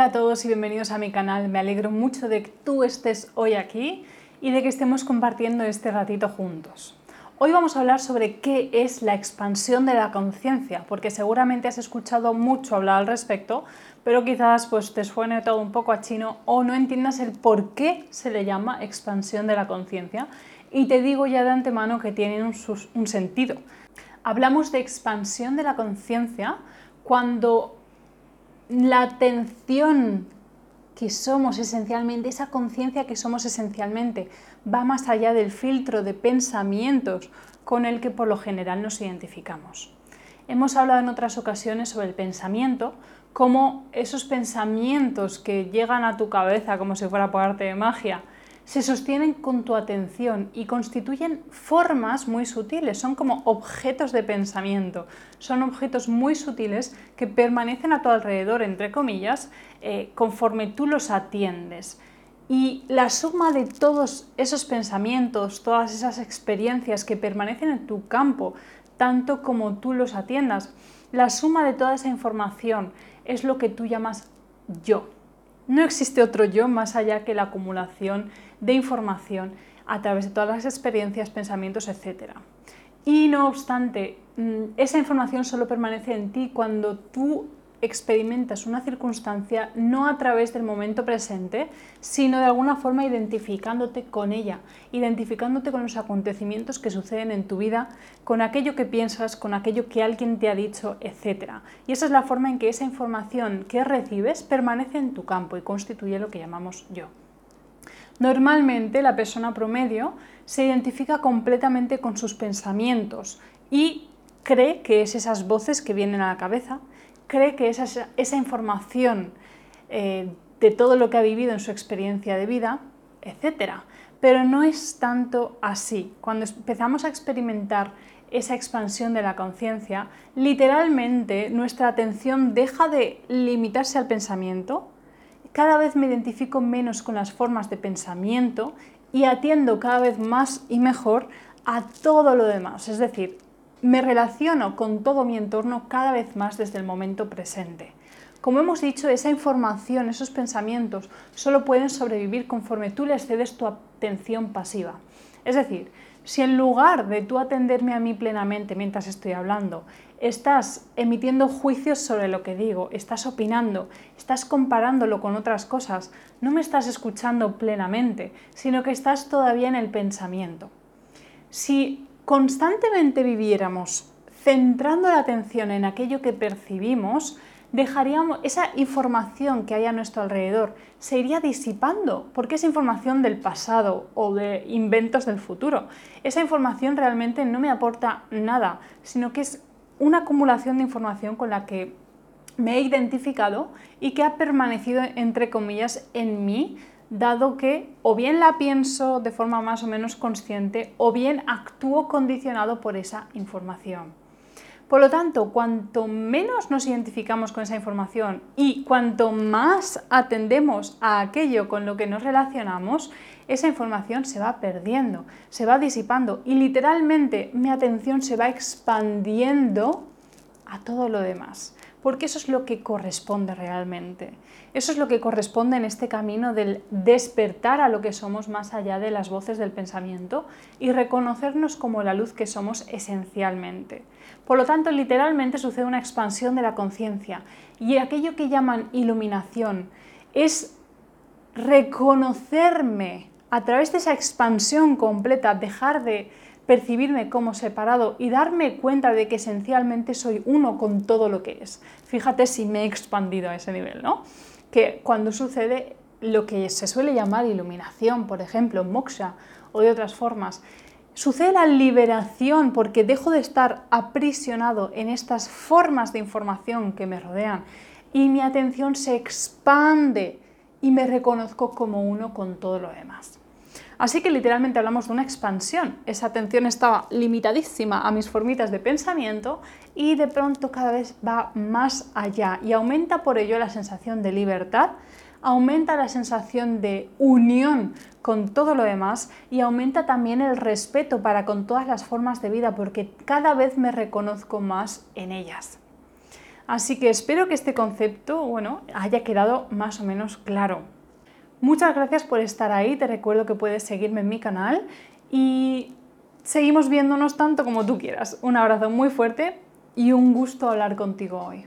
Hola a todos y bienvenidos a mi canal. Me alegro mucho de que tú estés hoy aquí y de que estemos compartiendo este ratito juntos. Hoy vamos a hablar sobre qué es la expansión de la conciencia, porque seguramente has escuchado mucho hablar al respecto, pero quizás pues, te suene todo un poco a chino o no entiendas el por qué se le llama expansión de la conciencia. Y te digo ya de antemano que tienen un, un sentido. Hablamos de expansión de la conciencia cuando la atención que somos esencialmente, esa conciencia que somos esencialmente, va más allá del filtro de pensamientos con el que por lo general nos identificamos. Hemos hablado en otras ocasiones sobre el pensamiento, como esos pensamientos que llegan a tu cabeza como si fuera por arte de magia, se sostienen con tu atención y constituyen formas muy sutiles, son como objetos de pensamiento, son objetos muy sutiles que permanecen a tu alrededor, entre comillas, eh, conforme tú los atiendes. Y la suma de todos esos pensamientos, todas esas experiencias que permanecen en tu campo, tanto como tú los atiendas, la suma de toda esa información es lo que tú llamas yo. No existe otro yo más allá que la acumulación de información a través de todas las experiencias, pensamientos, etc. Y no obstante, mm, esa información solo permanece en ti cuando tú experimentas una circunstancia no a través del momento presente, sino de alguna forma identificándote con ella, identificándote con los acontecimientos que suceden en tu vida, con aquello que piensas, con aquello que alguien te ha dicho, etc. Y esa es la forma en que esa información que recibes permanece en tu campo y constituye lo que llamamos yo. Normalmente la persona promedio se identifica completamente con sus pensamientos y cree que es esas voces que vienen a la cabeza, cree que es esa, información eh, de todo lo que ha vivido en su experiencia de vida, etc. Pero no es tanto así. Cuando empezamos a experimentar esa expansión de la conciencia, literalmente nuestra atención deja de limitarse al pensamiento cada vez me identifico menos con las formas de pensamiento y atiendo cada vez más y mejor a todo lo demás. Es decir, me relaciono con todo mi entorno cada vez más desde el momento presente. Como hemos dicho, esa información, esos pensamientos, solo pueden sobrevivir conforme tú les cedes tu atención pasiva. Es decir, si en lugar de tú atenderme a mí plenamente mientras estoy hablando, estás emitiendo juicios sobre lo que digo, estás opinando, estás comparándolo con otras cosas, no me estás escuchando plenamente, sino que estás todavía en el pensamiento. Si constantemente viviéramos centrando la atención en aquello que percibimos, dejaríamos esa información que hay a nuestro alrededor se iría disipando porque es información del pasado o de inventos del futuro. Esa información realmente no me aporta nada, sino que es una acumulación de información con la que me he identificado y que ha permanecido, entre comillas, en mí, dado que o bien la pienso de forma más o menos consciente o bien actúo condicionado por esa información. Por lo tanto, cuanto menos nos identificamos con esa información y cuanto más atendemos a aquello con lo que nos relacionamos, esa información se va perdiendo, se va disipando y literalmente mi atención se va expandiendo a todo lo demás, porque eso es lo que corresponde realmente. Eso es lo que corresponde en este camino del despertar a lo que somos más allá de las voces del pensamiento y reconocernos como la luz que somos esencialmente. Por lo tanto, literalmente sucede una expansión de la conciencia y aquello que llaman iluminación es reconocerme a través de esa expansión completa, dejar de percibirme como separado y darme cuenta de que esencialmente soy uno con todo lo que es. Fíjate si me he expandido a ese nivel, ¿no? Que cuando sucede lo que se suele llamar iluminación, por ejemplo, moksha o de otras formas, sucede la liberación porque dejo de estar aprisionado en estas formas de información que me rodean y mi atención se expande y me reconozco como uno con todo lo demás. Así que literalmente hablamos de una expansión. Esa atención estaba limitadísima a mis formitas de pensamiento y de pronto cada vez va más allá y aumenta por ello la sensación de libertad, aumenta la sensación de unión con todo lo demás y aumenta también el respeto para con todas las formas de vida porque cada vez me reconozco más en ellas. Así que espero que este concepto, bueno, haya quedado más o menos claro. Muchas gracias por estar ahí, te recuerdo que puedes seguirme en mi canal y seguimos viéndonos tanto como tú quieras. Un abrazo muy fuerte y un gusto hablar contigo hoy.